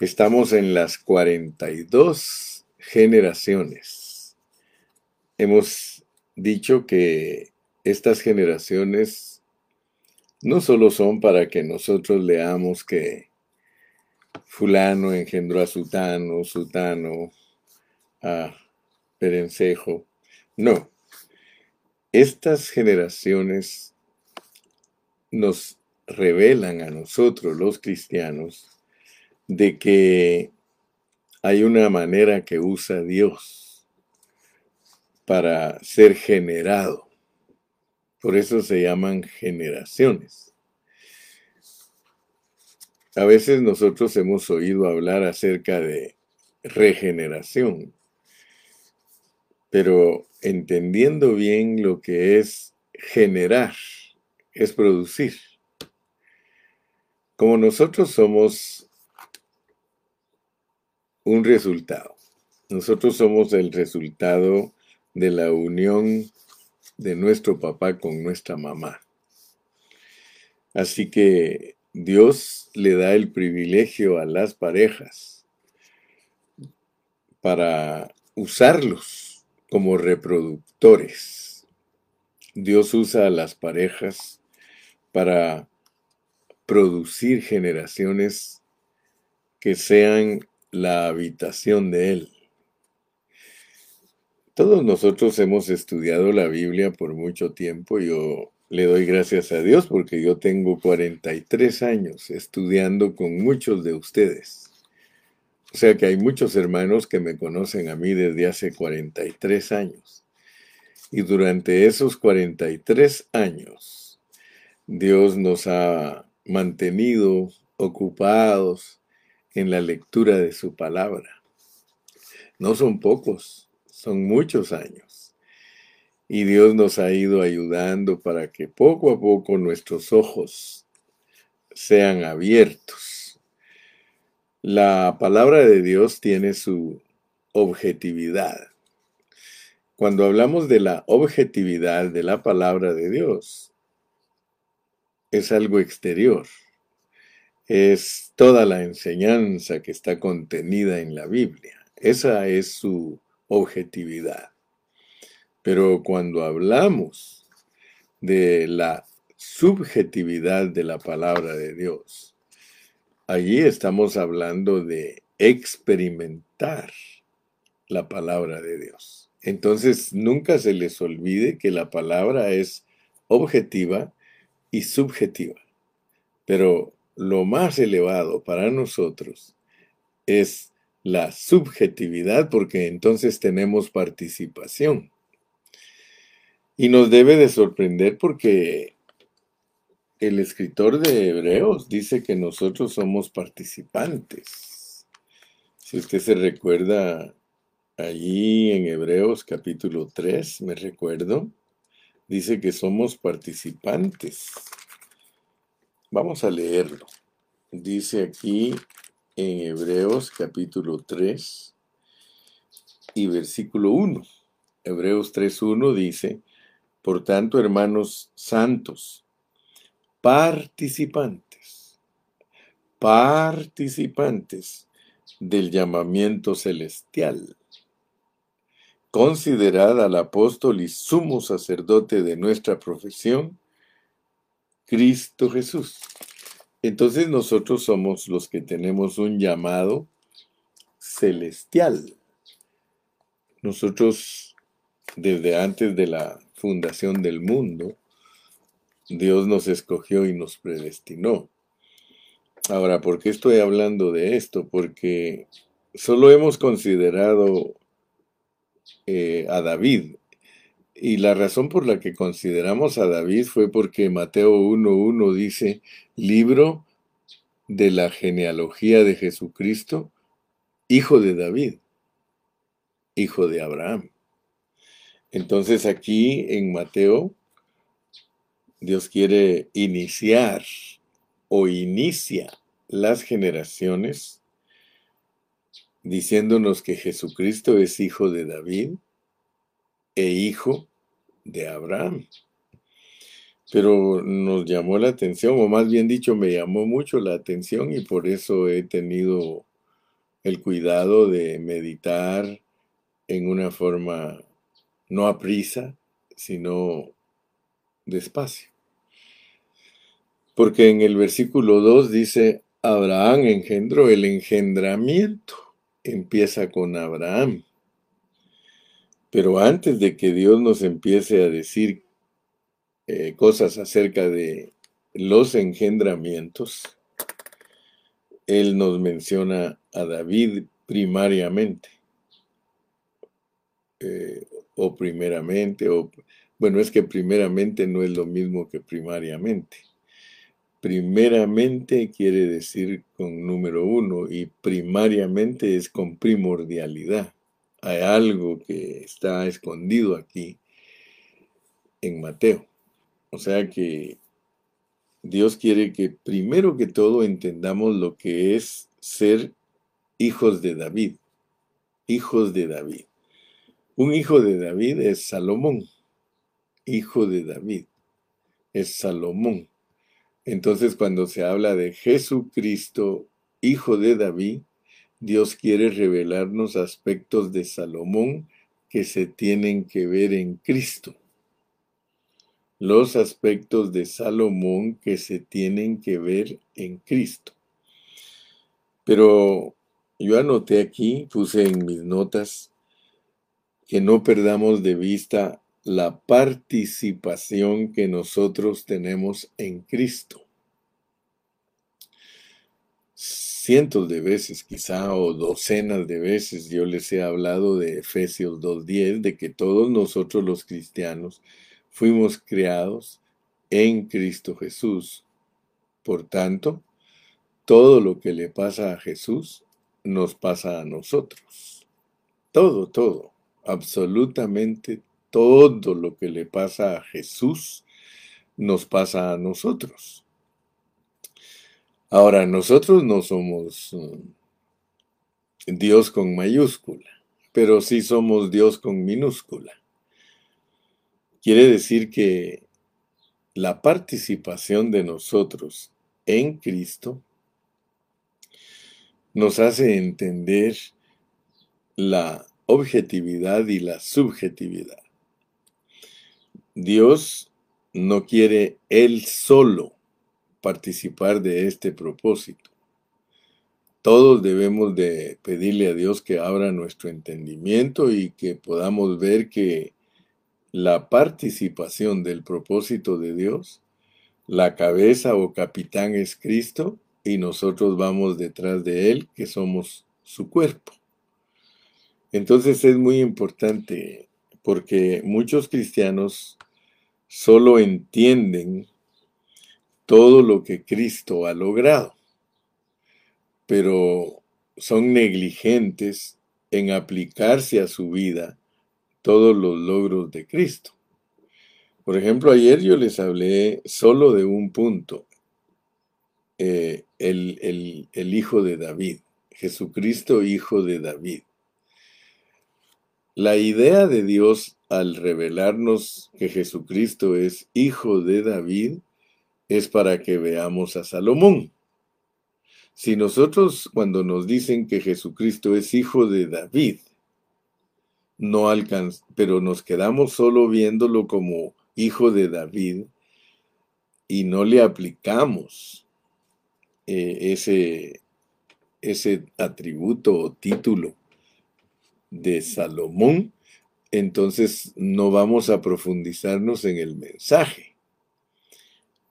Estamos en las 42 generaciones. Hemos dicho que estas generaciones no solo son para que nosotros leamos que fulano engendró a Sutano, Sutano a Perencejo. No. Estas generaciones nos revelan a nosotros los cristianos de que hay una manera que usa Dios para ser generado. Por eso se llaman generaciones. A veces nosotros hemos oído hablar acerca de regeneración, pero entendiendo bien lo que es generar, es producir. Como nosotros somos un resultado. Nosotros somos el resultado de la unión de nuestro papá con nuestra mamá. Así que Dios le da el privilegio a las parejas para usarlos como reproductores. Dios usa a las parejas para producir generaciones que sean la habitación de Él. Todos nosotros hemos estudiado la Biblia por mucho tiempo. Yo le doy gracias a Dios porque yo tengo 43 años estudiando con muchos de ustedes. O sea que hay muchos hermanos que me conocen a mí desde hace 43 años. Y durante esos 43 años, Dios nos ha mantenido ocupados, en la lectura de su palabra. No son pocos, son muchos años. Y Dios nos ha ido ayudando para que poco a poco nuestros ojos sean abiertos. La palabra de Dios tiene su objetividad. Cuando hablamos de la objetividad de la palabra de Dios, es algo exterior es toda la enseñanza que está contenida en la Biblia. Esa es su objetividad. Pero cuando hablamos de la subjetividad de la palabra de Dios, allí estamos hablando de experimentar la palabra de Dios. Entonces, nunca se les olvide que la palabra es objetiva y subjetiva. Pero lo más elevado para nosotros es la subjetividad porque entonces tenemos participación. Y nos debe de sorprender porque el escritor de Hebreos dice que nosotros somos participantes. Si usted se recuerda allí en Hebreos capítulo 3, me recuerdo, dice que somos participantes. Vamos a leerlo. Dice aquí en Hebreos capítulo 3 y versículo 1. Hebreos 3.1 dice, por tanto, hermanos santos, participantes, participantes del llamamiento celestial. Considerad al apóstol y sumo sacerdote de nuestra profesión, Cristo Jesús. Entonces nosotros somos los que tenemos un llamado celestial. Nosotros, desde antes de la fundación del mundo, Dios nos escogió y nos predestinó. Ahora, ¿por qué estoy hablando de esto? Porque solo hemos considerado eh, a David y la razón por la que consideramos a David fue porque Mateo 1.1 dice, libro de la genealogía de Jesucristo, hijo de David, hijo de Abraham. Entonces aquí en Mateo, Dios quiere iniciar o inicia las generaciones diciéndonos que Jesucristo es hijo de David e hijo de Abraham. Pero nos llamó la atención, o más bien dicho, me llamó mucho la atención y por eso he tenido el cuidado de meditar en una forma no a prisa, sino despacio. Porque en el versículo 2 dice, Abraham engendró el engendramiento. Empieza con Abraham. Pero antes de que Dios nos empiece a decir eh, cosas acerca de los engendramientos, Él nos menciona a David primariamente, eh, o primeramente, o bueno, es que primeramente no es lo mismo que primariamente. Primeramente quiere decir con número uno y primariamente es con primordialidad. Hay algo que está escondido aquí en Mateo. O sea que Dios quiere que primero que todo entendamos lo que es ser hijos de David. Hijos de David. Un hijo de David es Salomón. Hijo de David es Salomón. Entonces cuando se habla de Jesucristo, hijo de David, Dios quiere revelarnos aspectos de Salomón que se tienen que ver en Cristo. Los aspectos de Salomón que se tienen que ver en Cristo. Pero yo anoté aquí, puse en mis notas, que no perdamos de vista la participación que nosotros tenemos en Cristo. Cientos de veces quizá o docenas de veces yo les he hablado de Efesios 2.10, de que todos nosotros los cristianos fuimos creados en Cristo Jesús. Por tanto, todo lo que le pasa a Jesús nos pasa a nosotros. Todo, todo, absolutamente todo lo que le pasa a Jesús nos pasa a nosotros. Ahora, nosotros no somos mm, Dios con mayúscula, pero sí somos Dios con minúscula. Quiere decir que la participación de nosotros en Cristo nos hace entender la objetividad y la subjetividad. Dios no quiere Él solo participar de este propósito. Todos debemos de pedirle a Dios que abra nuestro entendimiento y que podamos ver que la participación del propósito de Dios, la cabeza o capitán es Cristo y nosotros vamos detrás de Él, que somos su cuerpo. Entonces es muy importante porque muchos cristianos solo entienden todo lo que Cristo ha logrado, pero son negligentes en aplicarse a su vida todos los logros de Cristo. Por ejemplo, ayer yo les hablé solo de un punto, eh, el, el Hijo de David, Jesucristo Hijo de David. La idea de Dios al revelarnos que Jesucristo es hijo de David, es para que veamos a Salomón. Si nosotros cuando nos dicen que Jesucristo es hijo de David, no alcanz pero nos quedamos solo viéndolo como hijo de David y no le aplicamos eh, ese, ese atributo o título de Salomón, entonces no vamos a profundizarnos en el mensaje.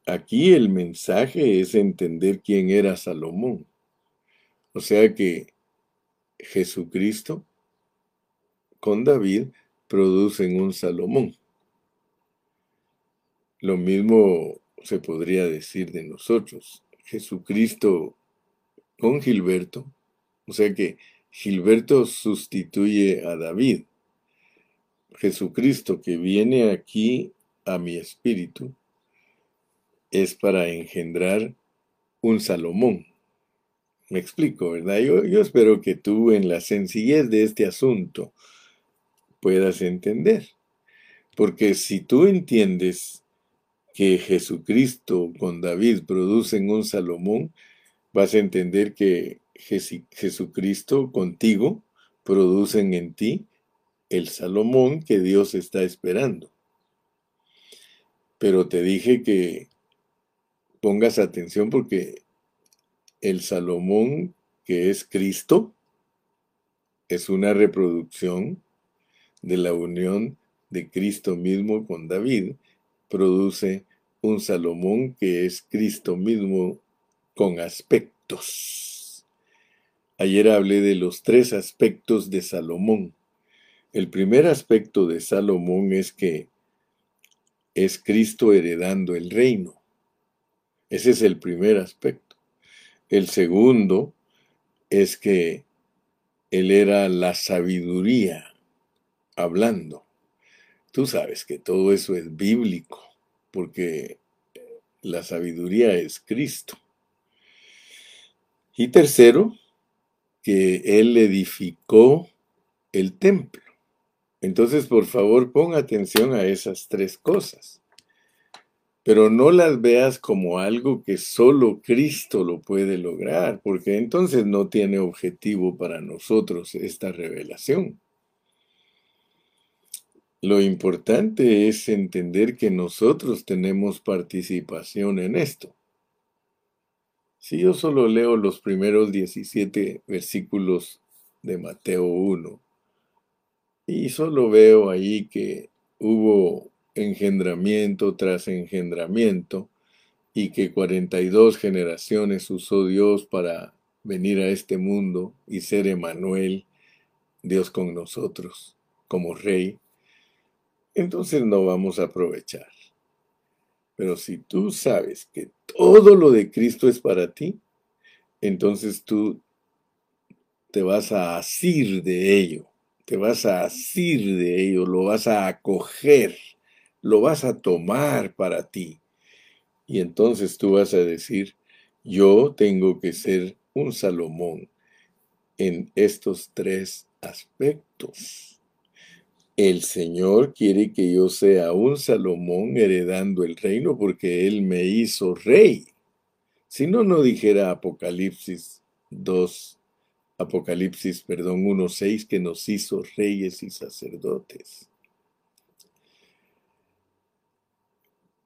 Aquí el mensaje es entender quién era Salomón. O sea que Jesucristo con David producen un Salomón. Lo mismo se podría decir de nosotros. Jesucristo con Gilberto, o sea que Gilberto sustituye a David. Jesucristo que viene aquí a mi espíritu es para engendrar un Salomón. Me explico, ¿verdad? Yo, yo, espero que tú en la sencillez de este asunto puedas entender. Porque si tú entiendes que Jesucristo con David producen un Salomón, vas a entender que Jesucristo contigo producen en ti el Salomón que Dios está esperando. Pero te dije que pongas atención porque el Salomón que es Cristo es una reproducción de la unión de Cristo mismo con David, produce un Salomón que es Cristo mismo con aspectos. Ayer hablé de los tres aspectos de Salomón. El primer aspecto de Salomón es que es Cristo heredando el reino. Ese es el primer aspecto. El segundo es que él era la sabiduría hablando. Tú sabes que todo eso es bíblico, porque la sabiduría es Cristo. Y tercero, que Él edificó el templo. Entonces, por favor, pon atención a esas tres cosas. Pero no las veas como algo que solo Cristo lo puede lograr, porque entonces no tiene objetivo para nosotros esta revelación. Lo importante es entender que nosotros tenemos participación en esto. Si yo solo leo los primeros 17 versículos de Mateo 1 y solo veo ahí que hubo engendramiento tras engendramiento y que 42 generaciones usó Dios para venir a este mundo y ser Emanuel, Dios con nosotros, como rey, entonces no vamos a aprovechar. Pero si tú sabes que todo lo de Cristo es para ti, entonces tú te vas a asir de ello, te vas a asir de ello, lo vas a acoger, lo vas a tomar para ti. Y entonces tú vas a decir, yo tengo que ser un Salomón en estos tres aspectos. El Señor quiere que yo sea un Salomón heredando el reino porque Él me hizo rey. Si no, no dijera Apocalipsis 2, Apocalipsis, perdón, 1.6 que nos hizo reyes y sacerdotes.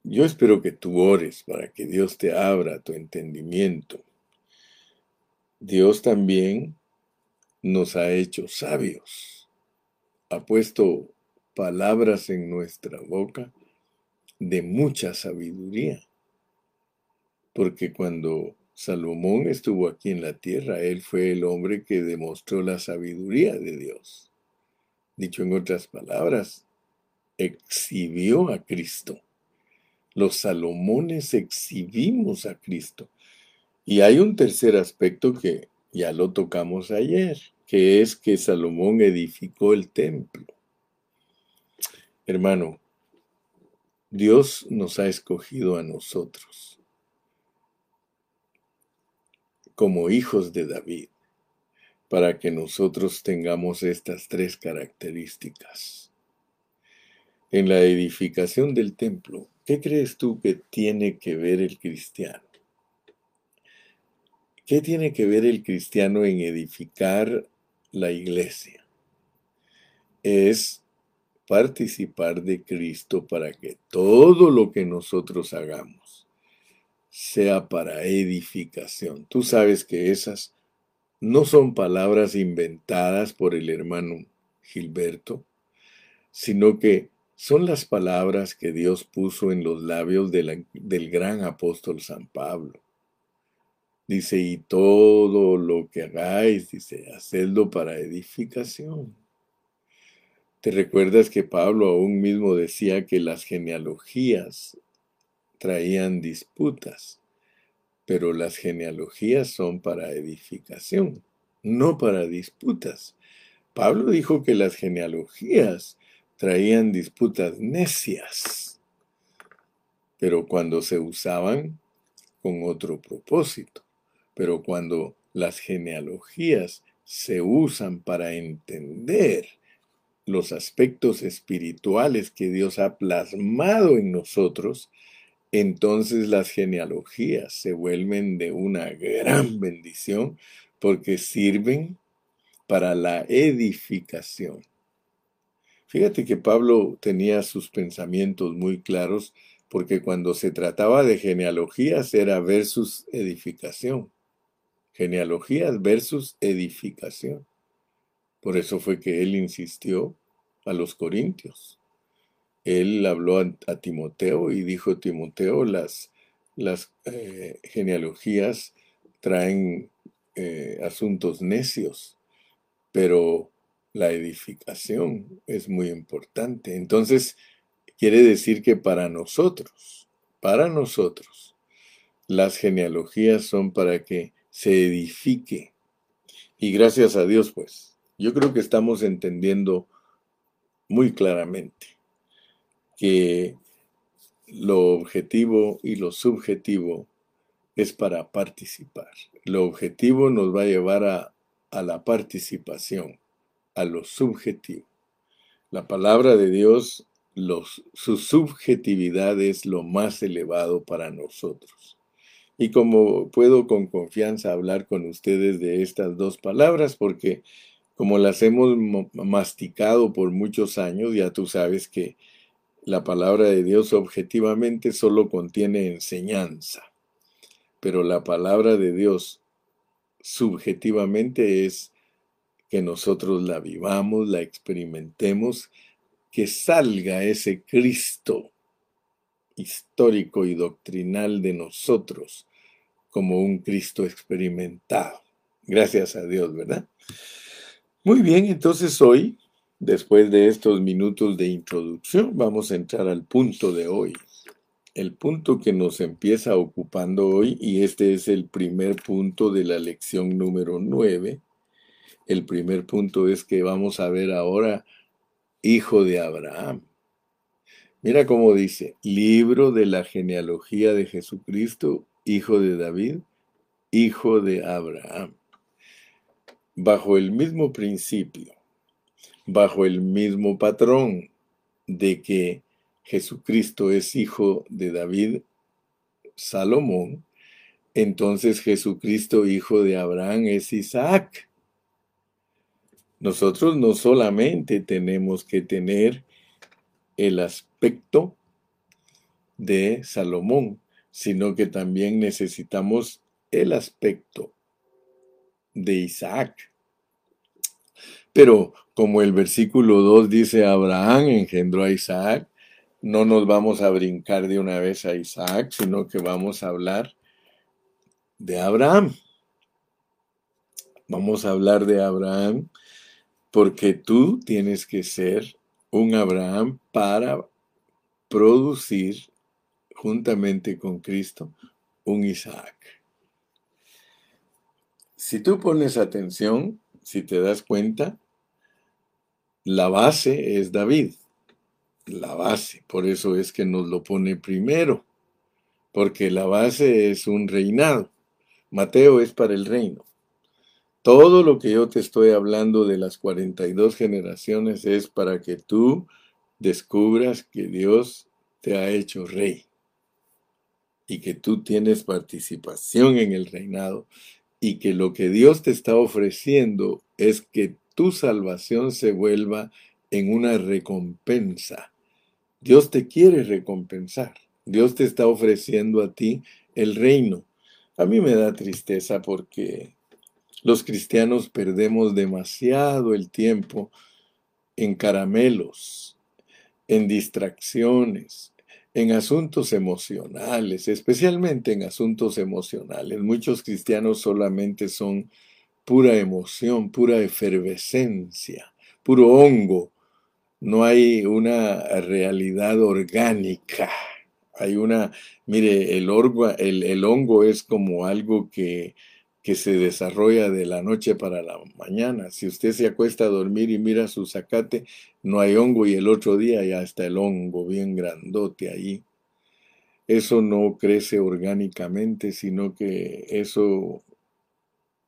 Yo espero que tú ores para que Dios te abra tu entendimiento. Dios también nos ha hecho sabios ha puesto palabras en nuestra boca de mucha sabiduría. Porque cuando Salomón estuvo aquí en la tierra, él fue el hombre que demostró la sabiduría de Dios. Dicho en otras palabras, exhibió a Cristo. Los Salomones exhibimos a Cristo. Y hay un tercer aspecto que ya lo tocamos ayer que es que Salomón edificó el templo. Hermano, Dios nos ha escogido a nosotros como hijos de David para que nosotros tengamos estas tres características. En la edificación del templo, ¿qué crees tú que tiene que ver el cristiano? ¿Qué tiene que ver el cristiano en edificar la iglesia es participar de Cristo para que todo lo que nosotros hagamos sea para edificación. Tú sabes que esas no son palabras inventadas por el hermano Gilberto, sino que son las palabras que Dios puso en los labios del gran apóstol San Pablo. Dice, y todo lo que hagáis, dice, hacedlo para edificación. ¿Te recuerdas que Pablo aún mismo decía que las genealogías traían disputas? Pero las genealogías son para edificación, no para disputas. Pablo dijo que las genealogías traían disputas necias, pero cuando se usaban con otro propósito. Pero cuando las genealogías se usan para entender los aspectos espirituales que Dios ha plasmado en nosotros, entonces las genealogías se vuelven de una gran bendición porque sirven para la edificación. Fíjate que Pablo tenía sus pensamientos muy claros porque cuando se trataba de genealogías era versus edificación. Genealogías versus edificación. Por eso fue que él insistió a los corintios. Él habló a, Timoteo y dijo, Timoteo, las, las eh, genealogías traen eh, asuntos necios, pero la edificación es muy importante. Entonces, quiere decir que para nosotros, para nosotros, las genealogías son para que se edifique. Y gracias a Dios, pues, yo creo que estamos entendiendo muy claramente que lo objetivo y lo subjetivo es para participar. Lo objetivo nos va a llevar a, la participación, a lo subjetivo. La palabra de Dios, su subjetividad es lo más elevado para nosotros. Y como puedo con confianza hablar con ustedes de estas dos palabras, porque como las hemos masticado por muchos años, ya tú sabes que la palabra de Dios objetivamente solo contiene enseñanza, pero la palabra de Dios subjetivamente es que nosotros la vivamos, la experimentemos, que salga ese Cristo histórico y doctrinal de nosotros como un Cristo experimentado. Gracias a Dios, ¿verdad? Muy bien, entonces hoy, después de estos minutos de introducción, vamos a entrar al punto de hoy. El punto que nos empieza ocupando hoy, y este es el primer punto de la lección número 9, el primer punto es que vamos a ver ahora hijo de Abraham. Mira cómo dice, libro de la genealogía de Jesucristo, hijo de David, hijo de Abraham bajo el mismo principio, bajo el mismo patrón de que Jesucristo es hijo de David, Salomón, entonces Jesucristo, hijo de Abraham, es Isaac. Nosotros no solamente tenemos que tener el aspecto de Salomón, sino que también necesitamos el aspecto de Isaac. Pero como el versículo 2 dice, Abraham engendró a Isaac, no nos vamos a brincar de una vez a Isaac, sino que vamos a hablar de Abraham. Vamos a hablar de Abraham porque tú tienes que ser un Abraham para producir juntamente con Cristo un Isaac. Si tú pones atención, si te das cuenta, la base es David. La base, por eso es que nos lo pone primero, porque la base es un reinado. Mateo es para el reino. Todo lo que yo te estoy hablando de las 42 generaciones es para que tú descubras que Dios te ha hecho rey y que tú tienes participación en el reinado y que lo que Dios te está ofreciendo es que tu salvación se vuelva en una recompensa. Dios te quiere recompensar. Dios te está ofreciendo a ti el reino. A mí me da tristeza porque los cristianos perdemos demasiado el tiempo en caramelos, en distracciones, en asuntos emocionales, especialmente en asuntos emocionales. Muchos cristianos solamente son pura emoción, pura efervescencia, puro hongo. No hay una realidad orgánica. Hay una, mire, el, el, el hongo es como algo que que se desarrolla de la noche para la mañana. Si usted se acuesta a dormir y mira su zacate, no hay hongo y el otro día ya está el hongo bien grandote ahí. Eso no crece orgánicamente, sino que eso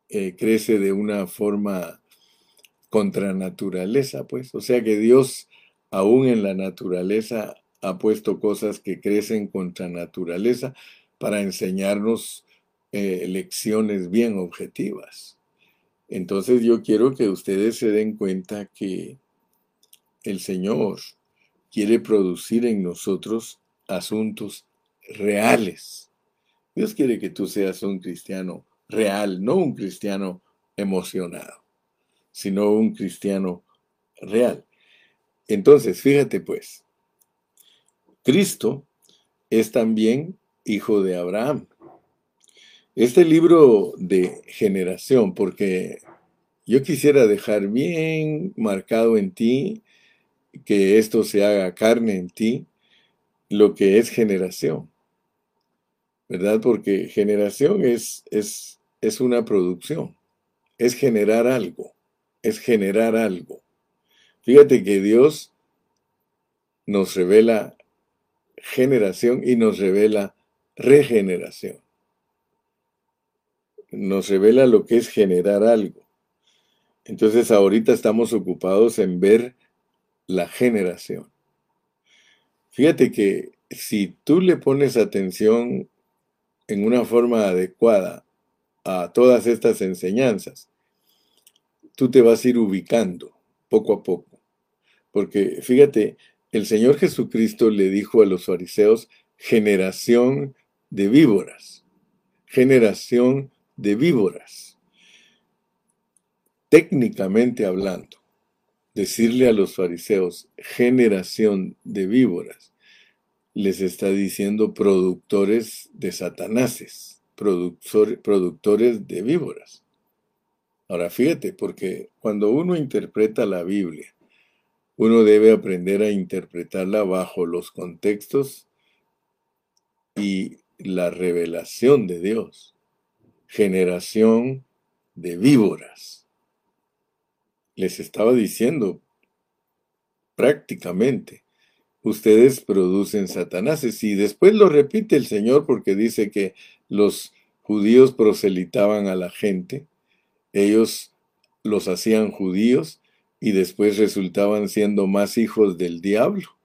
eh, crece de una forma contra naturaleza, pues. O sea que Dios, aún en la naturaleza, ha puesto cosas que crecen contra naturaleza para enseñarnos eh, lecciones bien objetivas. Entonces yo quiero que ustedes se den cuenta que el Señor quiere producir en nosotros asuntos reales. Dios quiere que tú seas un cristiano real, no un cristiano emocionado, sino un cristiano real. Entonces, fíjate pues, Cristo es también hijo de Abraham. Este libro de generación, porque yo quisiera dejar bien marcado en ti que esto se haga carne en ti, lo que es generación. ¿Verdad? Porque generación es, es, es una producción, es generar algo, es generar algo. Fíjate que Dios nos revela generación y nos revela regeneración. Nos revela lo que es generar algo. Entonces ahorita estamos ocupados en ver la generación. Fíjate que si tú le pones atención en una forma adecuada a todas estas enseñanzas, tú te vas a ir ubicando poco a poco. Porque fíjate, el Señor Jesucristo le dijo a los fariseos, generación de víboras, generación de víboras. Técnicamente hablando, decirle a los fariseos, generación de víboras, les está diciendo productores de satanases, productores de víboras. Ahora fíjate, porque cuando uno interpreta la Biblia, uno debe aprender a interpretarla bajo los contextos y la revelación de Dios. Generación de víboras les estaba diciendo prácticamente, ustedes producen satanáses. Y después lo repite el Señor porque dice que los judíos proselitaban a la gente, ellos los hacían judíos y después resultaban siendo más hijos del diablo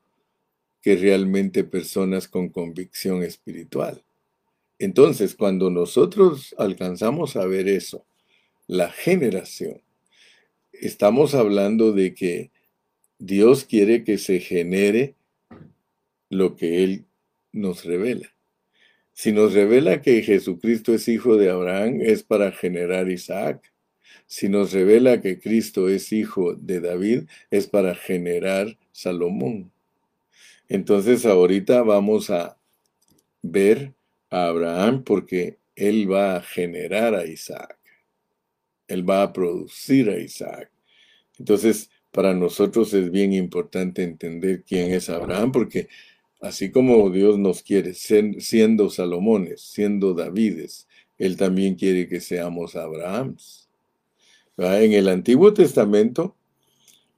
que realmente personas con convicción espiritual. Entonces, cuando nosotros alcanzamos a ver eso, la generación, estamos hablando de que Dios quiere que se genere lo que Él nos revela. Si nos revela que Jesucristo es hijo de Abraham, es para generar Isaac. Si nos revela que Cristo es hijo de David, es para generar Salomón. Entonces ahorita vamos a ver a Abraham porque él va a generar a Isaac. Él va a producir a Isaac. Entonces, para nosotros es bien importante entender quién es Abraham, porque así como Dios nos quiere, siendo Salomones, siendo Davides, Él también quiere que seamos Abrahams. En el Antiguo Testamento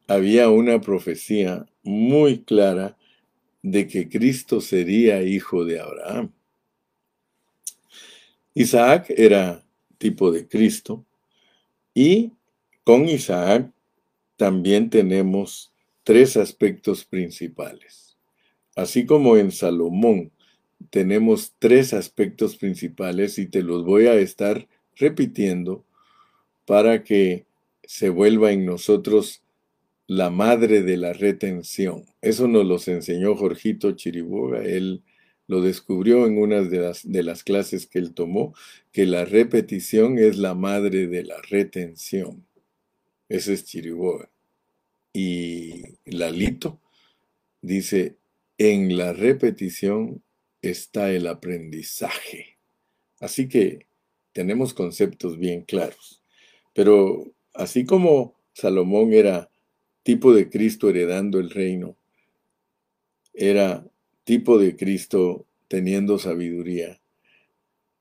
había una profecía muy clara de que Cristo sería hijo de Abraham. Isaac era tipo de Cristo, y con Isaac también tenemos tres aspectos principales. Así como en Salomón tenemos tres aspectos principales y te los voy a estar repitiendo para que se vuelva en nosotros la madre de la retención. Eso nos los enseñó Jorgito Chiriboga. Él lo descubrió en una de las, de las clases que él tomó, que la repetición es la madre de la retención. Ese es Chiriboga. Y Lalito dice, en la repetición está el aprendizaje. Así que tenemos conceptos bien claros. Pero así como Salomón era tipo de Cristo heredando el reino, era tipo de Cristo teniendo sabiduría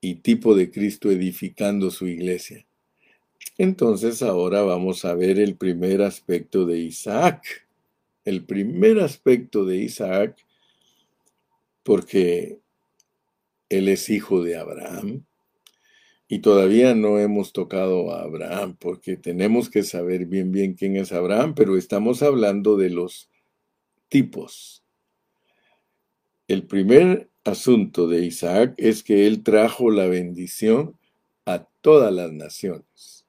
y tipo de Cristo edificando su iglesia. Entonces ahora vamos a ver el primer aspecto de Isaac. El primer aspecto de Isaac, porque él es hijo de Abraham. Y todavía no hemos tocado a Abraham, porque tenemos que saber bien bien quién es Abraham, pero estamos hablando de los tipos el primer asunto de Isaac es que él trajo la bendición a todas las naciones.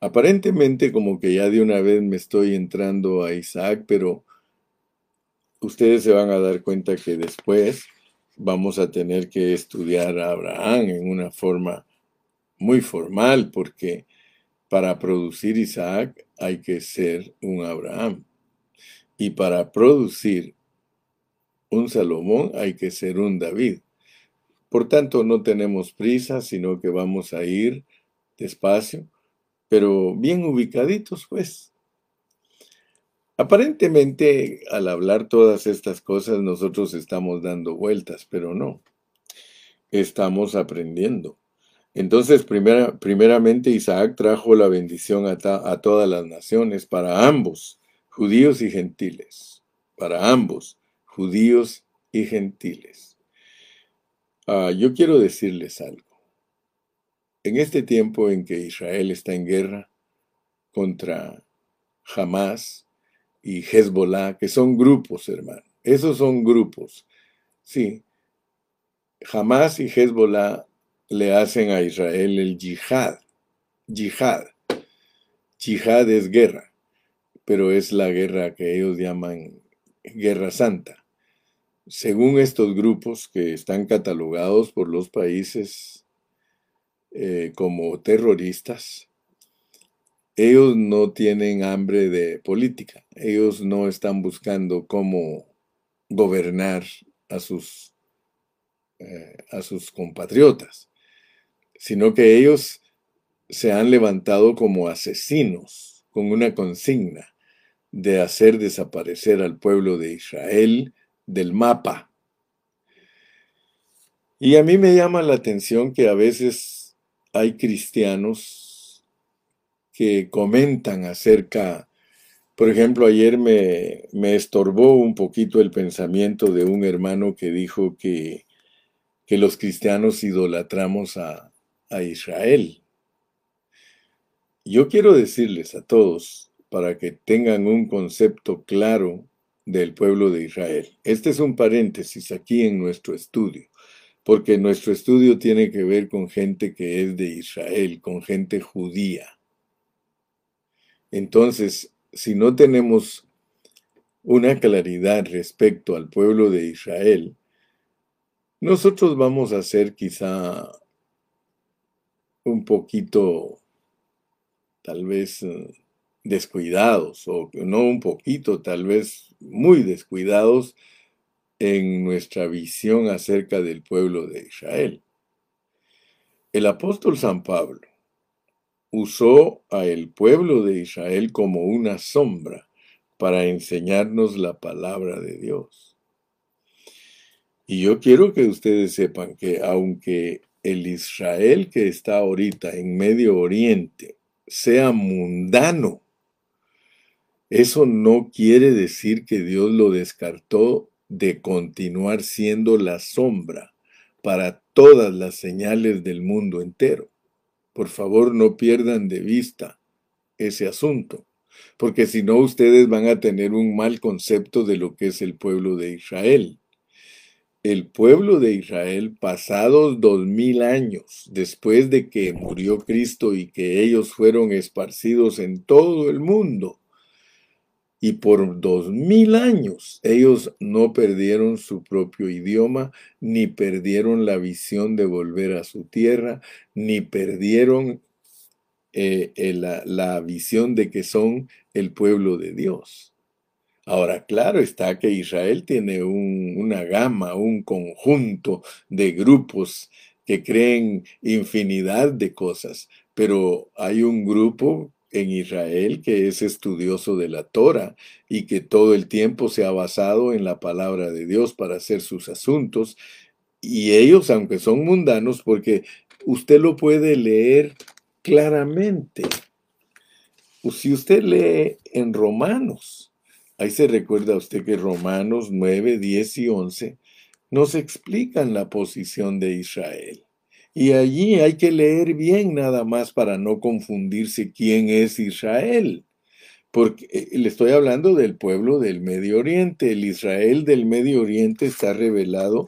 Aparentemente como que ya de una vez me estoy entrando a Isaac, pero ustedes se van a dar cuenta que después vamos a tener que estudiar a Abraham en una forma muy formal, porque para producir Isaac hay que ser un Abraham. Y para producir un Salomón hay que ser un David. Por tanto, no tenemos prisa, sino que vamos a ir despacio, pero bien ubicaditos, pues. Aparentemente, al hablar todas estas cosas, nosotros estamos dando vueltas, pero no. Estamos aprendiendo. Entonces, primera, primeramente, Isaac trajo la bendición a, a todas las naciones, para ambos, judíos y gentiles, para ambos, judíos y gentiles. Ah, yo quiero decirles algo. En este tiempo en que Israel está en guerra contra Hamas y Hezbollah, que son grupos, hermano, esos son grupos. Sí, Hamas y Hezbollah le hacen a Israel el yihad. Yihad. Yihad es guerra, pero es la guerra que ellos llaman guerra santa. Según estos grupos que están catalogados por los países eh, como terroristas, ellos no tienen hambre de política, ellos no están buscando cómo gobernar a sus, eh, a sus compatriotas, sino que ellos se han levantado como asesinos con una consigna de hacer desaparecer al pueblo de Israel del mapa. Y a mí me llama la atención que a veces hay cristianos que comentan acerca, por ejemplo, ayer me, me estorbó un poquito el pensamiento de un hermano que dijo que, que los cristianos idolatramos a, a Israel. Yo quiero decirles a todos, para que tengan un concepto claro del pueblo de Israel. Este es un paréntesis aquí en nuestro estudio, porque nuestro estudio tiene que ver con gente que es de Israel, con gente judía. Entonces, si no tenemos una claridad respecto al pueblo de Israel, nosotros vamos a ser quizá un poquito, tal vez, eh, descuidados, o no un poquito, tal vez muy descuidados en nuestra visión acerca del pueblo de Israel. El apóstol San Pablo usó a el pueblo de Israel como una sombra para enseñarnos la palabra de Dios. Y yo quiero que ustedes sepan que aunque el Israel que está ahorita en Medio Oriente sea mundano, eso no quiere decir que Dios lo descartó de continuar siendo la sombra para todas las señales del mundo entero. Por favor, no pierdan de vista ese asunto, porque si no ustedes van a tener un mal concepto de lo que es el pueblo de Israel. El pueblo de Israel, pasados dos mil años después de que murió Cristo y que ellos fueron esparcidos en todo el mundo, y por dos mil años ellos no perdieron su propio idioma, ni perdieron la visión de volver a su tierra, ni perdieron eh, eh, la, visión de que son el pueblo de Dios. Ahora, claro está que Israel tiene una gama, un conjunto de grupos que creen infinidad de cosas, pero hay un grupo en Israel que es estudioso de la Torah y que todo el tiempo se ha basado en la palabra de Dios para hacer sus asuntos. Y ellos, aunque son mundanos, porque usted lo puede leer claramente. Si usted lee en Romanos, ahí se recuerda usted que Romanos 9, 10 y 11 nos explican la posición de Israel. Y allí hay que leer bien nada más para no confundirse quién es Israel. Porque eh, le estoy hablando del pueblo del Medio Oriente. El Israel del Medio Oriente está revelado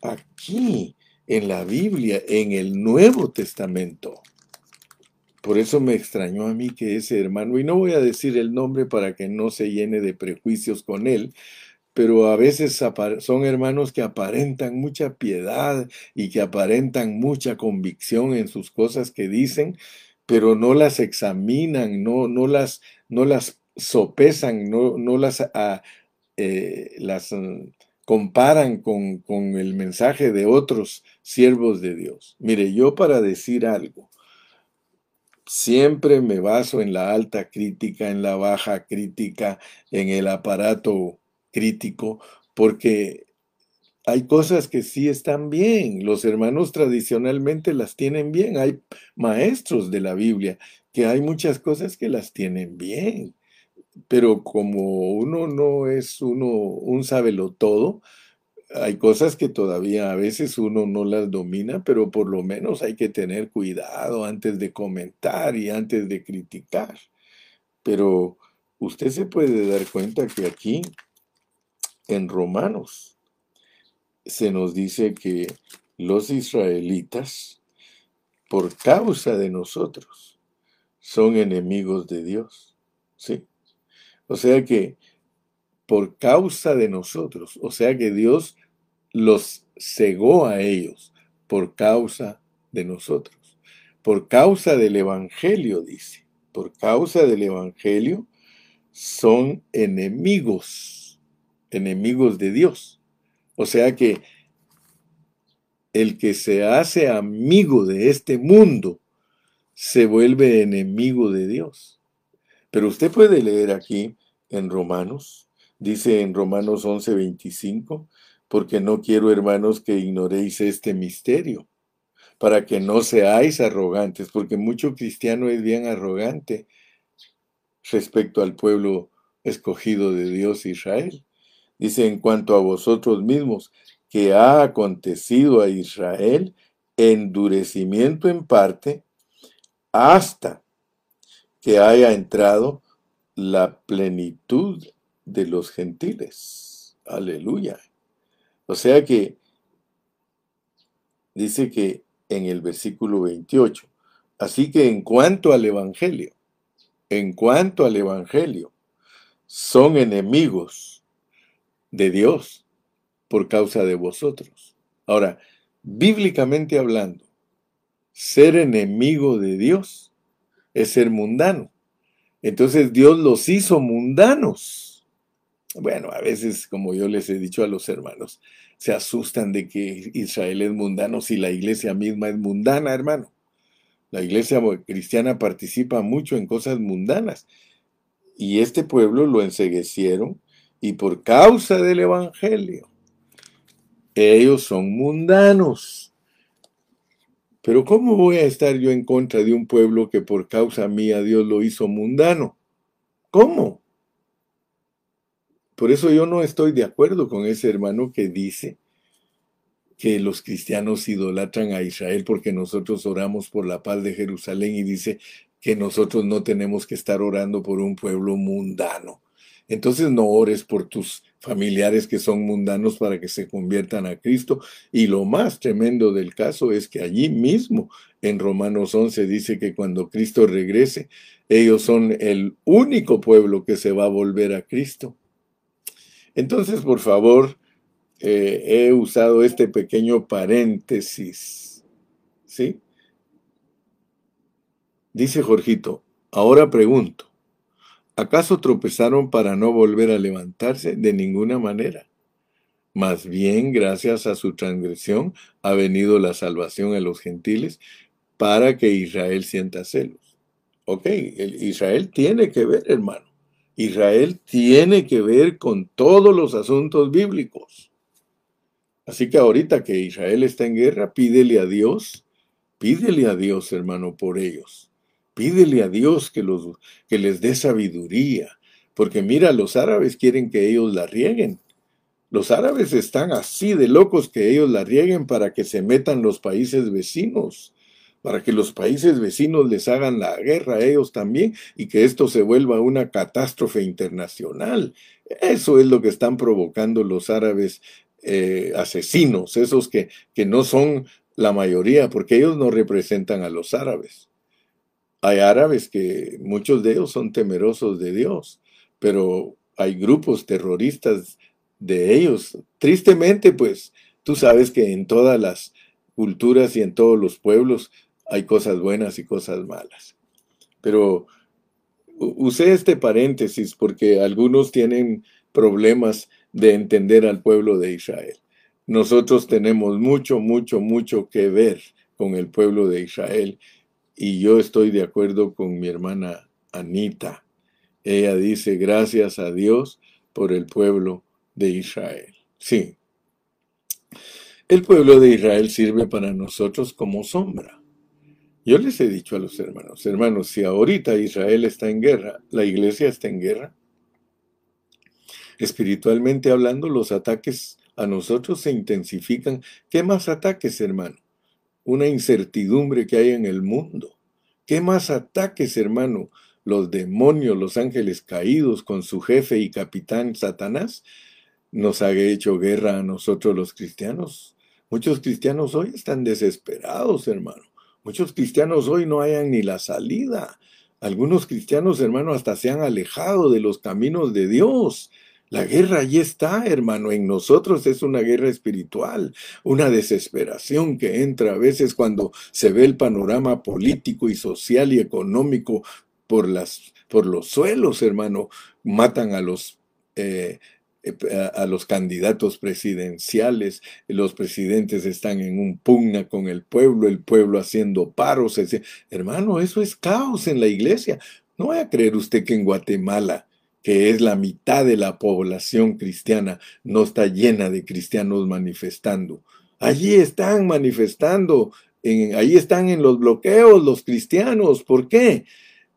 aquí, en la Biblia, en el Nuevo Testamento. Por eso me extrañó a mí que ese hermano, y no voy a decir el nombre para que no se llene de prejuicios con él, pero a veces son hermanos que aparentan mucha piedad y que aparentan mucha convicción en sus cosas que dicen, pero no las examinan, no, no, las, no las sopesan, no, no las, ah, eh, las mm, comparan con, con el mensaje de otros siervos de Dios. Mire, yo para decir algo, siempre me baso en la alta crítica, en la baja crítica, en el aparato crítico, porque hay cosas que sí están bien. Los hermanos tradicionalmente las tienen bien. Hay maestros de la Biblia que hay muchas cosas que las tienen bien. Pero como uno no es uno un sábelo todo, hay cosas que todavía a veces uno no las domina, pero por lo menos hay que tener cuidado antes de comentar y antes de criticar. Pero usted se puede dar cuenta que aquí, en Romanos, se nos dice que los israelitas, por causa de nosotros, son enemigos de Dios. ¿Sí? O sea que por causa de nosotros, o sea que Dios los cegó a ellos por causa de nosotros. Por causa del Evangelio, dice. Por causa del Evangelio son enemigos, enemigos de Dios. O sea que el que se hace amigo de este mundo se vuelve enemigo de Dios. Pero usted puede leer aquí en Romanos, dice en Romanos 11:25, porque no quiero, hermanos, que ignoréis este misterio, para que no seáis arrogantes, porque mucho cristiano es bien arrogante respecto al pueblo escogido de Dios Israel. Dice, en cuanto a vosotros mismos, que ha acontecido a Israel endurecimiento en parte hasta que haya entrado la plenitud de los gentiles. Aleluya. O sea que dice que en el versículo 28, así que en cuanto al Evangelio, en cuanto al Evangelio, son enemigos de Dios por causa de vosotros. Ahora, bíblicamente hablando, ser enemigo de Dios es ser mundano. Entonces Dios los hizo mundanos bueno, a veces, como yo les he dicho a los hermanos, se asustan de que Israel es mundano si la iglesia misma es mundana, hermano. La iglesia cristiana participa mucho en cosas mundanas. Y este pueblo lo enseguecieron y por causa del Evangelio, ellos son mundanos. Pero ¿cómo voy a estar yo en contra de un pueblo que por causa mía Dios lo hizo mundano? ¿Cómo? Por eso yo no estoy de acuerdo con ese hermano que dice que los cristianos idolatran a Israel porque nosotros oramos por la paz de Jerusalén y dice que nosotros no tenemos que estar orando por un pueblo mundano. Entonces no ores por tus familiares que son mundanos para que se conviertan a Cristo. Y lo más tremendo del caso es que allí mismo en Romanos 11 dice que cuando Cristo regrese, ellos son el único pueblo que se va a volver a Cristo. Entonces, por favor, eh, he usado este pequeño paréntesis. ¿Sí? Dice Jorgito, ahora pregunto, ¿acaso tropezaron para no volver a levantarse? De ninguna manera. Más bien, gracias a su transgresión, ha venido la salvación a los gentiles para que Israel sienta celos. Ok, Israel tiene que ver, hermano. Israel tiene que ver con todos los asuntos bíblicos. Así que ahorita que Israel está en guerra, pídele a Dios, pídele a Dios, hermano, por ellos. Pídele a Dios que, los, que les dé sabiduría. Porque mira, los árabes quieren que ellos la rieguen. Los árabes están así de locos que ellos la rieguen para que se metan los países vecinos para que los países vecinos les hagan la guerra a ellos también y que esto se vuelva una catástrofe internacional. Eso es lo que están provocando los árabes eh, asesinos, esos que, que no son la mayoría, porque ellos no representan a los árabes. Hay árabes que muchos de ellos son temerosos de Dios, pero hay grupos terroristas de ellos. Tristemente, pues tú sabes que en todas las culturas y en todos los pueblos hay cosas buenas y cosas malas. Pero usé este paréntesis porque algunos tienen problemas de entender al pueblo de Israel. Nosotros tenemos mucho, mucho, mucho que ver con el pueblo de Israel y yo estoy de acuerdo con mi hermana Anita. Ella dice, gracias a Dios por el pueblo de Israel. Sí, el pueblo de Israel sirve para nosotros como sombra. Yo les he dicho a los hermanos, hermanos, si ahorita Israel está en guerra, la iglesia está en guerra, espiritualmente hablando, los ataques a nosotros se intensifican. ¿Qué más ataques, hermano? Una incertidumbre que hay en el mundo. ¿Qué más ataques, hermano? Los demonios, los ángeles caídos con su jefe y capitán Satanás nos ha hecho guerra a nosotros los cristianos. Muchos cristianos hoy están desesperados, hermano. Muchos cristianos hoy no hayan ni la salida. Algunos cristianos, hermano, hasta se han alejado de los caminos de Dios. La guerra allí está, hermano, en nosotros es una guerra espiritual, una desesperación que entra a veces cuando se ve el panorama político y social y económico por, los suelos, hermano. Matan a los eh, eh, a, los candidatos presidenciales, los presidentes están en un pugna con el pueblo, el pueblo haciendo paros. Hermano, eso es caos en la iglesia. No vaya a creer usted que en Guatemala que es la mitad de la población cristiana, no está llena de cristianos manifestando. Allí están manifestando, en, ahí están en los bloqueos los cristianos. ¿Por qué?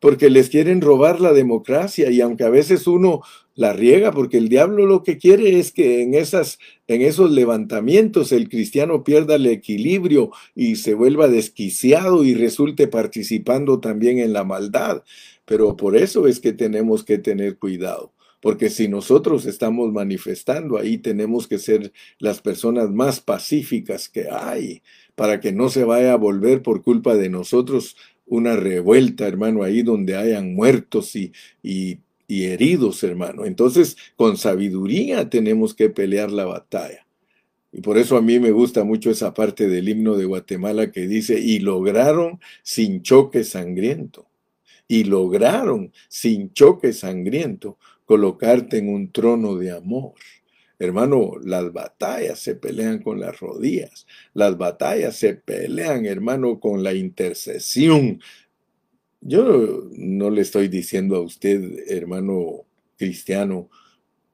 Porque les quieren robar la democracia y aunque a veces uno la riega, porque el diablo lo que quiere es que en, esas, en esos levantamientos el cristiano pierda el equilibrio y se vuelva desquiciado y resulte participando también en la maldad. Pero por eso es que tenemos que tener cuidado, porque si nosotros estamos manifestando ahí, tenemos que ser las personas más pacíficas que hay, para que no se vaya a volver por culpa de nosotros una revuelta, hermano, ahí donde hayan muertos y, y, heridos, hermano. Entonces, con sabiduría tenemos que pelear la batalla. Y por eso a mí me gusta mucho esa parte del himno de Guatemala que dice, y lograron sin choque sangriento y lograron, sin choque sangriento, colocarte en un trono de amor. Hermano, las batallas se pelean con las rodillas, las batallas se pelean, hermano, con la intercesión. Yo no le estoy diciendo a usted, hermano cristiano,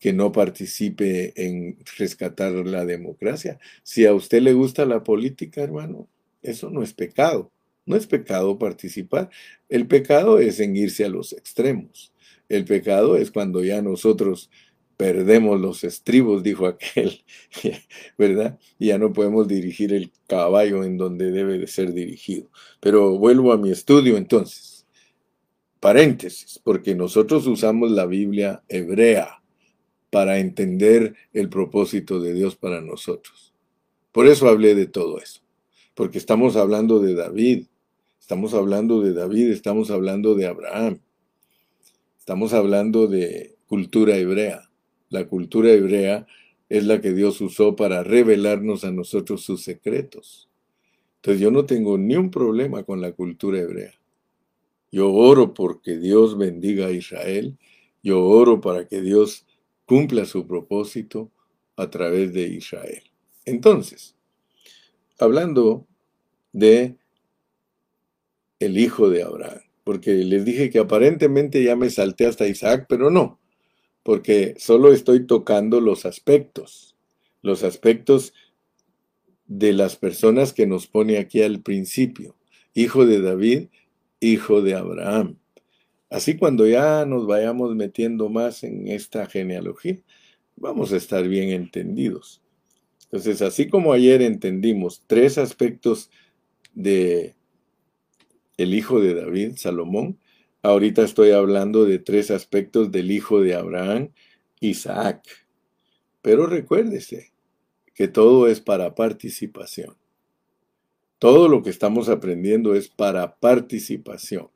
que no participe en rescatar la democracia. Si a usted le gusta la política, hermano, eso no es pecado. No es pecado participar. El pecado es en irse a los extremos. El pecado es cuando ya nosotros perdemos los estribos, dijo aquel, ¿verdad? Y ya no podemos dirigir el caballo en donde debe de ser dirigido. Pero vuelvo a mi estudio entonces. Paréntesis, porque nosotros usamos la Biblia hebrea para entender el propósito de Dios para nosotros. Por eso hablé de todo eso, porque estamos hablando de David, Estamos hablando de David, estamos hablando de Abraham, estamos hablando de cultura hebrea. La cultura hebrea es la que Dios usó para revelarnos a nosotros sus secretos. Entonces yo no tengo ni un problema con la cultura hebrea. Yo oro porque Dios bendiga a Israel. Yo oro para que Dios cumpla su propósito a través de Israel. Entonces, hablando de el hijo de Abraham. Porque les dije que aparentemente ya me salté hasta Isaac, pero no, porque solo estoy tocando los aspectos, los aspectos de las personas que nos pone aquí al principio. Hijo de David, hijo de Abraham. Así cuando ya nos vayamos metiendo más en esta genealogía, vamos a estar bien entendidos. Entonces, así como ayer entendimos tres aspectos de el hijo de David, Salomón. Ahorita estoy hablando de tres aspectos del hijo de Abraham, Isaac. Pero recuérdese que todo es para participación. Todo lo que estamos aprendiendo es para participación.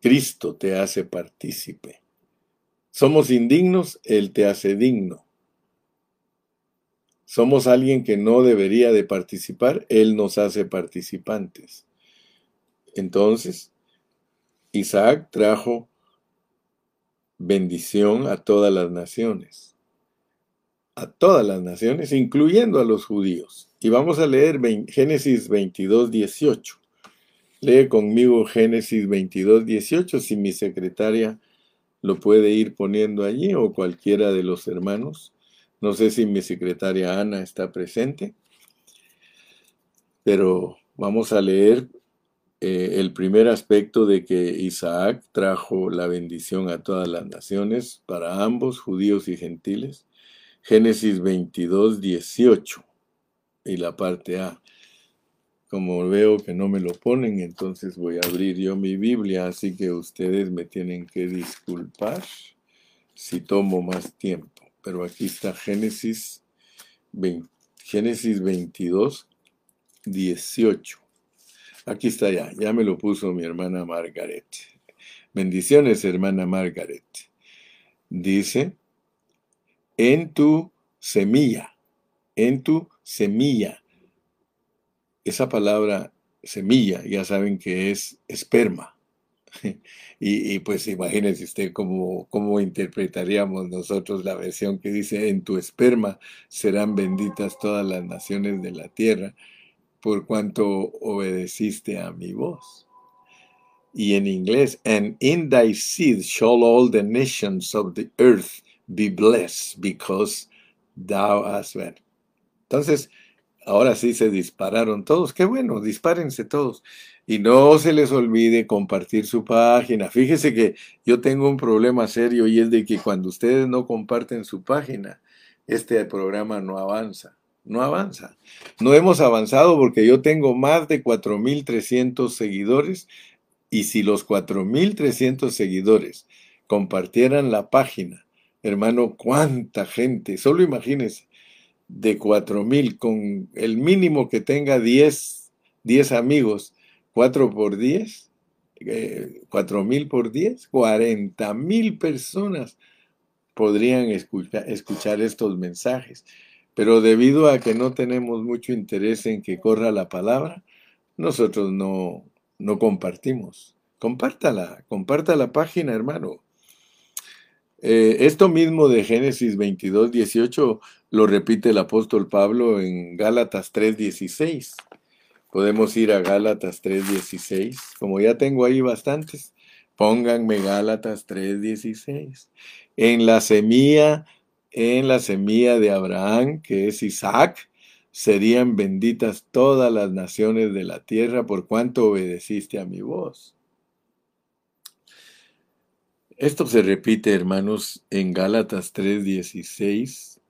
Cristo te hace partícipe. Somos indignos, Él te hace digno. Somos alguien que no debería de participar, Él nos hace participantes. Entonces, Isaac trajo bendición a todas las naciones, a todas las naciones, incluyendo a los judíos. Y vamos a leer Génesis 22, 18. Lee conmigo Génesis 22, 18, si mi secretaria lo puede ir poniendo allí o cualquiera de los hermanos. No sé si mi secretaria Ana está presente, pero vamos a leer eh, el primer aspecto de que Isaac trajo la bendición a todas las naciones, para ambos, judíos y gentiles. Génesis 22, 18 y la parte A. Como veo que no me lo ponen, entonces voy a abrir yo mi Biblia, así que ustedes me tienen que disculpar si tomo más tiempo pero aquí está Génesis, Génesis 22, 18. Aquí está ya, ya me lo puso mi hermana Margaret. Bendiciones, hermana Margaret. Dice, en tu semilla, en tu semilla. Esa palabra semilla, ya saben que es esperma. Y, pues imagínense usted cómo, cómo interpretaríamos nosotros la versión que dice, en tu esperma serán benditas todas las naciones de la tierra, por cuanto obedeciste a mi voz. Y en inglés, and in thy seed shall all the nations of the earth be blessed, because thou hast been. Entonces, ahora sí se dispararon todos. Qué bueno, dispárense todos. Y no se les olvide compartir su página. Fíjese que yo tengo un problema serio y es de que cuando ustedes no comparten su página, este programa no avanza. No avanza. No hemos avanzado porque yo tengo más de 4.300 seguidores y si los 4.300 seguidores compartieran la página, hermano, cuánta gente, solo imagínense, de 4.000 con el mínimo que tenga 10, 10 amigos, 4 por 10, eh, mil por 10, 40 mil personas podrían escuchar estos mensajes. Pero debido a que no tenemos mucho interés en que corra la palabra, nosotros no, no compartimos. Compártala, comparta la página, hermano. Eh, esto mismo de Génesis 22, 18 lo repite el apóstol Pablo en Gálatas 3, 16. Podemos ir a Gálatas 3.16. Como ya tengo ahí bastantes, pónganme Gálatas 3.16. En la semilla, en la semilla de Abraham, que es Isaac, serían benditas todas las naciones de la tierra por cuanto obedeciste a mi voz. Esto se repite, hermanos, en Gálatas 3.16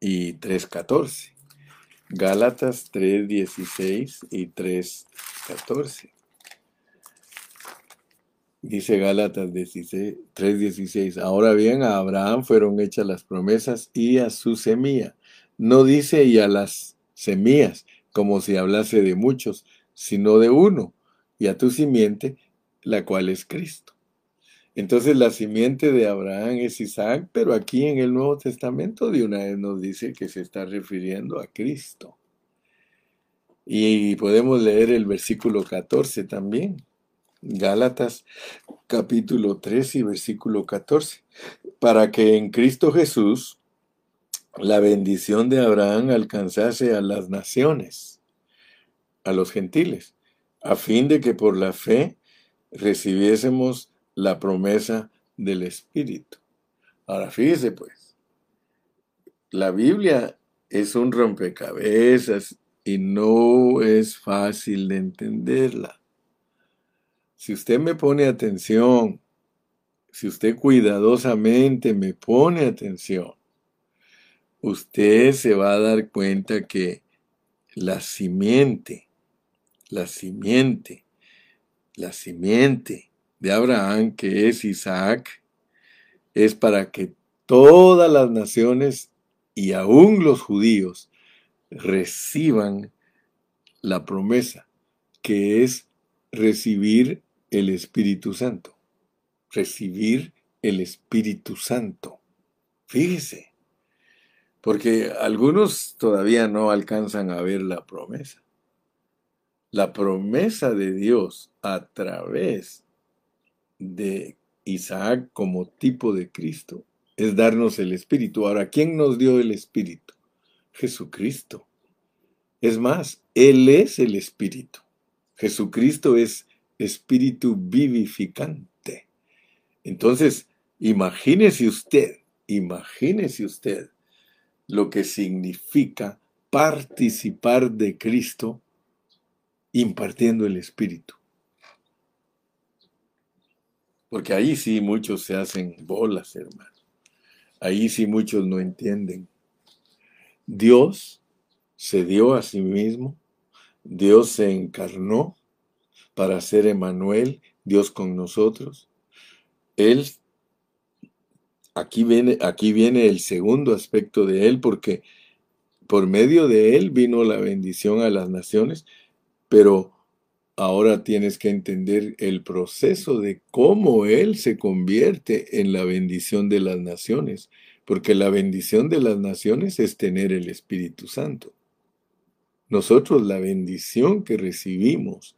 y 3.14. Gálatas 3.16 y 3.14. Dice Gálatas 3.16, ahora bien, a Abraham fueron hechas las promesas y a su semilla. No dice y a las semillas, como si hablase de muchos, sino de uno, y a tu simiente, la cual es Cristo. Entonces la simiente de Abraham es Isaac, pero aquí en el Nuevo Testamento de una vez nos dice que se está refiriendo a Cristo. Y podemos leer el versículo 14 también. Gálatas capítulo 3 y versículo 14. Para que en Cristo Jesús la bendición de Abraham alcanzase a las naciones, a los gentiles, a fin de que por la fe recibiésemos la promesa del Espíritu. Ahora fíjese pues, la Biblia es un rompecabezas y no es fácil de entenderla. Si usted me pone atención, si usted cuidadosamente me pone atención, usted se va a dar cuenta que la simiente, la simiente, la simiente de Abraham, que es Isaac, es para que todas las naciones y aún los judíos reciban la promesa, que es recibir el Espíritu Santo. Recibir el Espíritu Santo. Fíjese, porque algunos todavía no alcanzan a ver la promesa. La promesa de Dios a través de Isaac como tipo de Cristo es darnos el Espíritu. Ahora, ¿quién nos dio el Espíritu? Jesucristo. Es más, Él es el Espíritu. Jesucristo es Espíritu vivificante. Entonces, imagínese usted, imagínese usted lo que significa participar de Cristo impartiendo el Espíritu. Porque ahí sí muchos se hacen bolas, hermano. Ahí sí muchos no entienden. Dios se dio a sí mismo, Dios se encarnó para ser Emanuel, Dios con nosotros. Él, aquí viene, aquí viene el segundo aspecto de Él, porque por medio de Él vino la bendición a las naciones, pero ahora tienes que entender el proceso de cómo Él se convierte en la bendición de las naciones, porque la bendición de las naciones es tener el Espíritu Santo. Nosotros la bendición que recibimos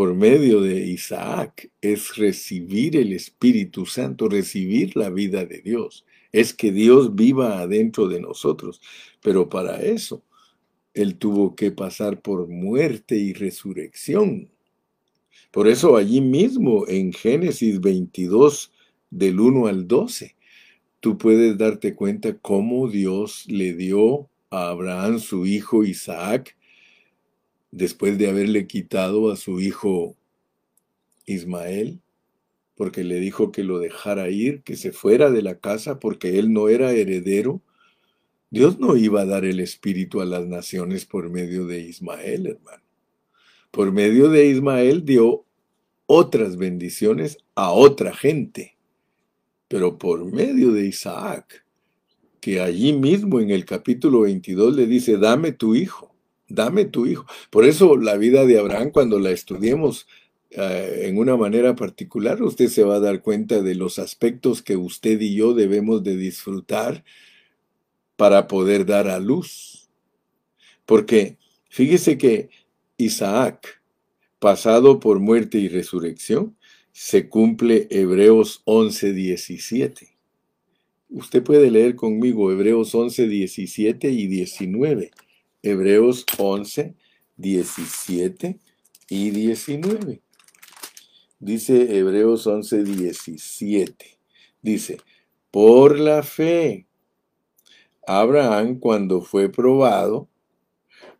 por medio de Isaac es recibir el Espíritu Santo, recibir la vida de Dios. Es que Dios viva adentro de nosotros. Pero para eso él tuvo que pasar por muerte y resurrección. Por eso allí mismo en Génesis 22, del 1 al 12, tú puedes darte cuenta cómo Dios le dio a Abraham su hijo Isaac, después de haberle quitado a su hijo Ismael, porque le dijo que lo dejara ir, que se fuera de la casa, porque él no era heredero Dios no iba a dar el Espíritu a las naciones por medio de Ismael, hermano. Por medio de Ismael dio otras bendiciones a otra gente. Pero por medio de Isaac, que allí mismo en el capítulo 22 le dice, dame tu hijo, dame tu hijo. Por eso la vida de Abraham, cuando la estudiemos eh, en una manera particular, usted se va a dar cuenta de los aspectos que usted y yo debemos de disfrutar para poder dar a luz. Porque fíjese que Isaac, pasado por muerte y resurrección, se cumple Hebreos 11, 17. Usted puede leer conmigo Hebreos 11, 17 y 19. Hebreos 11, 17 y 19. Dice Hebreos 11, 17. Dice, por la fe Abraham, cuando fue probado,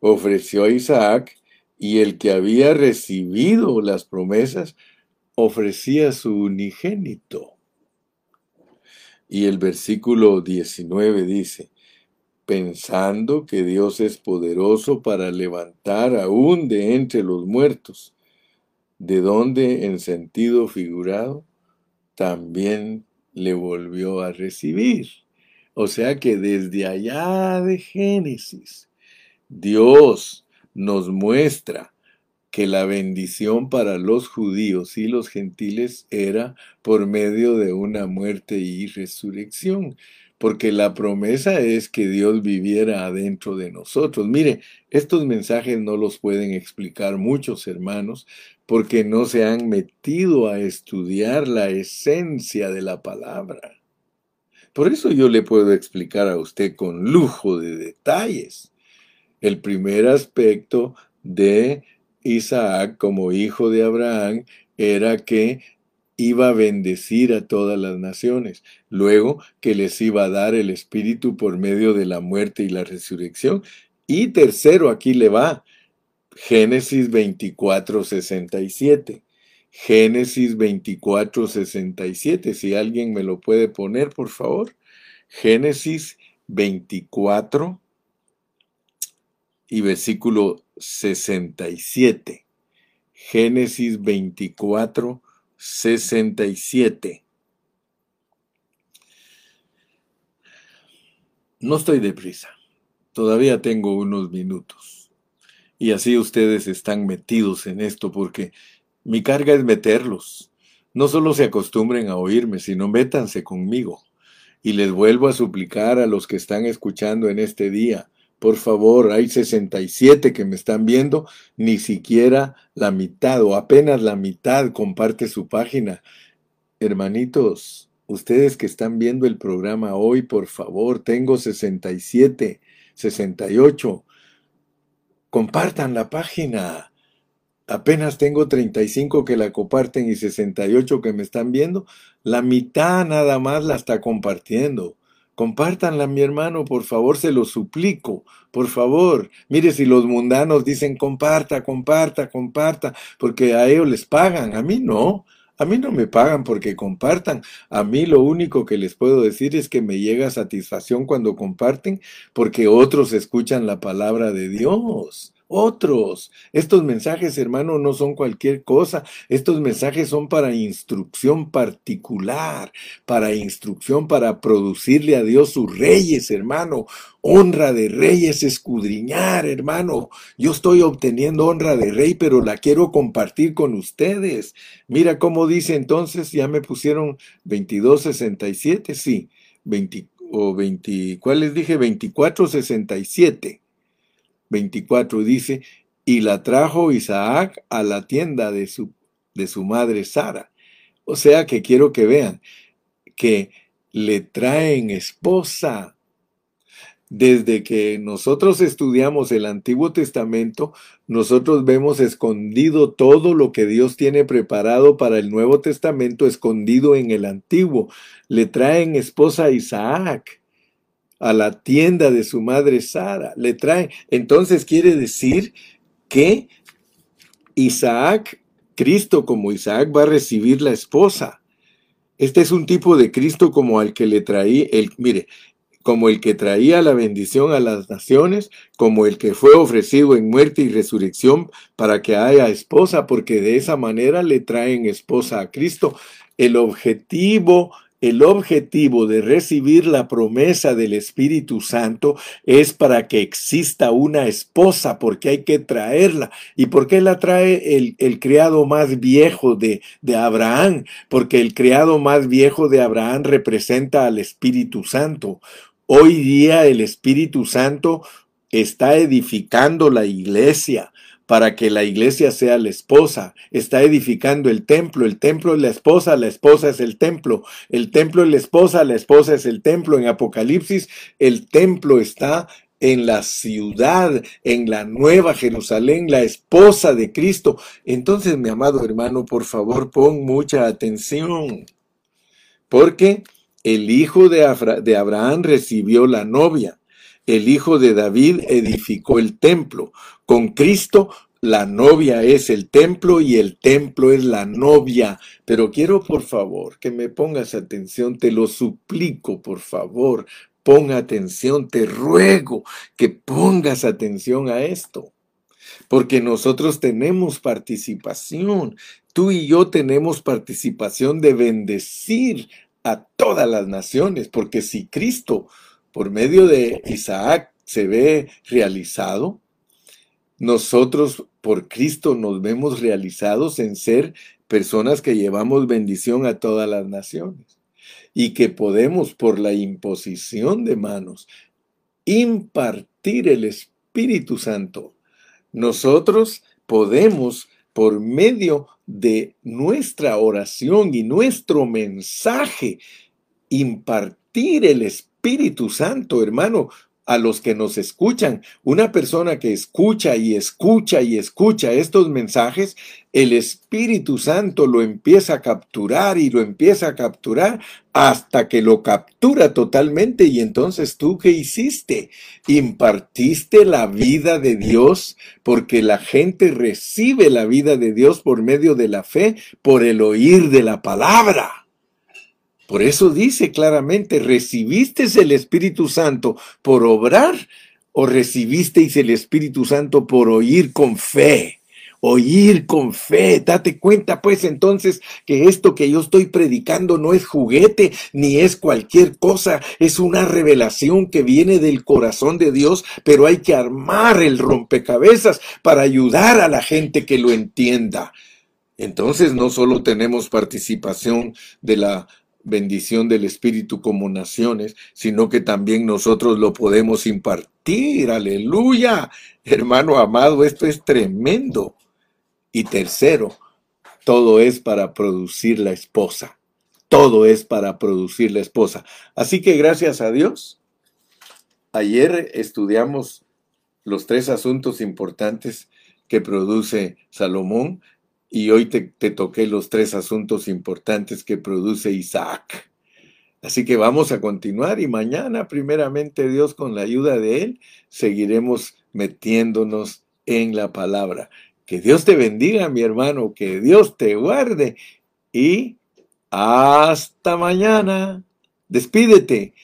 ofreció a Isaac y el que había recibido las promesas ofrecía su unigénito. Y el versículo 19 dice, pensando que Dios es poderoso para levantar aún de entre los muertos, de donde en sentido figurado también le volvió a recibir. O sea que desde allá de Génesis, Dios nos muestra que la bendición para los judíos y los gentiles era por medio de una muerte y resurrección, porque la promesa es que Dios viviera adentro de nosotros. Mire, estos mensajes no los pueden explicar muchos hermanos, porque no se han metido a estudiar la esencia de la palabra. Por eso yo le puedo explicar a usted con lujo de detalles. El primer aspecto de Isaac como hijo de Abraham era que iba a bendecir a todas las naciones, luego que les iba a dar el Espíritu por medio de la muerte y la resurrección. Y tercero, aquí le va, Génesis 24, 67. Génesis 24, 67. Si alguien me lo puede poner, por favor. Génesis 24 y versículo 67. Génesis 24, 67. No estoy deprisa. Todavía tengo unos minutos. Y así ustedes están metidos en esto porque Mi carga es meterlos. No solo se acostumbren a oírme, sino métanse conmigo. Y les vuelvo a suplicar a los que están escuchando en este día, por favor, hay 67 que me están viendo, ni siquiera la mitad o apenas la mitad comparte su página. Hermanitos, ustedes que están viendo el programa hoy, por favor, tengo 67, 68. Compartan la página. Apenas tengo 35 que la comparten y 68 que me están viendo. La mitad nada más la está compartiendo. Compártanla, mi hermano, por favor, se lo suplico, por favor. Mire, si los mundanos dicen comparta, comparta, comparta, porque a ellos les pagan, a mí no. A mí no me pagan porque compartan. A mí lo único que les puedo decir es que me llega satisfacción cuando comparten porque otros escuchan la palabra de Dios otros. Estos mensajes, hermano, no son cualquier cosa. Estos mensajes son para instrucción particular, para instrucción para producirle a Dios sus reyes, hermano. Honra de reyes, escudriñar, hermano. Yo estoy obteniendo honra de rey, pero la quiero compartir con ustedes. Mira cómo dice entonces, ya me pusieron 2267, sí, 20 o 20, ¿cuál les dije? 2467. 24 dice, y la trajo Isaac a la tienda de su, de su madre Sara. O sea que quiero que vean que le traen esposa. Desde que nosotros estudiamos el Antiguo Testamento, nosotros vemos escondido todo lo que Dios tiene preparado para el Nuevo Testamento, escondido en el Antiguo. Le traen esposa a Isaac a la tienda de su madre Sara. Le trae. Entonces quiere decir que Isaac, Cristo como Isaac, va a recibir la esposa. Este es un tipo de Cristo como al que le traí, el, mire, como el que traía la bendición a las naciones, como el que fue ofrecido en muerte y resurrección para que haya esposa, porque de esa manera le traen esposa a Cristo. El objetivo el objetivo de recibir la promesa del Espíritu Santo es para que exista una esposa, porque hay que traerla. ¿Y por qué la trae el, criado más viejo de Abraham? Porque el criado más viejo de Abraham representa al Espíritu Santo. Hoy día el Espíritu Santo está edificando la iglesia para que la iglesia sea la esposa. Está edificando el templo, el templo es la esposa, la esposa es el templo, el templo es la esposa, la esposa es el templo. En Apocalipsis, el templo está en la ciudad, en la nueva Jerusalén, la esposa de Cristo. Entonces, mi amado hermano, por favor, pon mucha atención, porque el hijo de, de Abraham recibió la novia el hijo de David edificó el templo. Con Cristo la novia es el templo y el templo es la novia. Pero quiero por favor que me pongas atención, te lo suplico por favor, ponga atención, te ruego que pongas atención a esto. Porque nosotros tenemos participación, tú y yo tenemos participación de bendecir a todas las naciones, porque si Cristo por medio de Isaac se ve realizado, nosotros por Cristo nos vemos realizados en ser personas que llevamos bendición a todas las naciones y que podemos por la imposición de manos impartir el Espíritu Santo. Nosotros podemos por medio de nuestra oración y nuestro mensaje impartir el Espíritu Espíritu Santo, hermano, a los que nos escuchan. Una persona que escucha y escucha y escucha estos mensajes, el Espíritu Santo lo empieza a capturar y lo empieza a capturar hasta que lo captura totalmente. Y entonces tú qué hiciste? Impartiste la vida de Dios porque la gente recibe la vida de Dios por medio de la fe, por el oír de la palabra. Por eso dice claramente, ¿recibisteis el Espíritu Santo por obrar o recibisteis el Espíritu Santo por oír con fe? Oír con fe, date cuenta pues entonces que esto que yo estoy predicando no es juguete ni es cualquier cosa, es una revelación que viene del corazón de Dios, pero hay que armar el rompecabezas para ayudar a la gente que lo entienda. Entonces no solo tenemos participación de la bendición del Espíritu como naciones, sino que también nosotros lo podemos impartir. Aleluya. Hermano amado, esto es tremendo. Y tercero, todo es para producir la esposa. Todo es para producir la esposa. Así que gracias a Dios, ayer estudiamos los tres asuntos importantes que produce Salomón y hoy te, toqué los tres asuntos importantes que produce Isaac. Así que vamos a continuar y mañana, primeramente Dios, con la ayuda de Él, seguiremos metiéndonos en la palabra. Que Dios te bendiga, mi hermano, que Dios te guarde y hasta mañana. Despídete.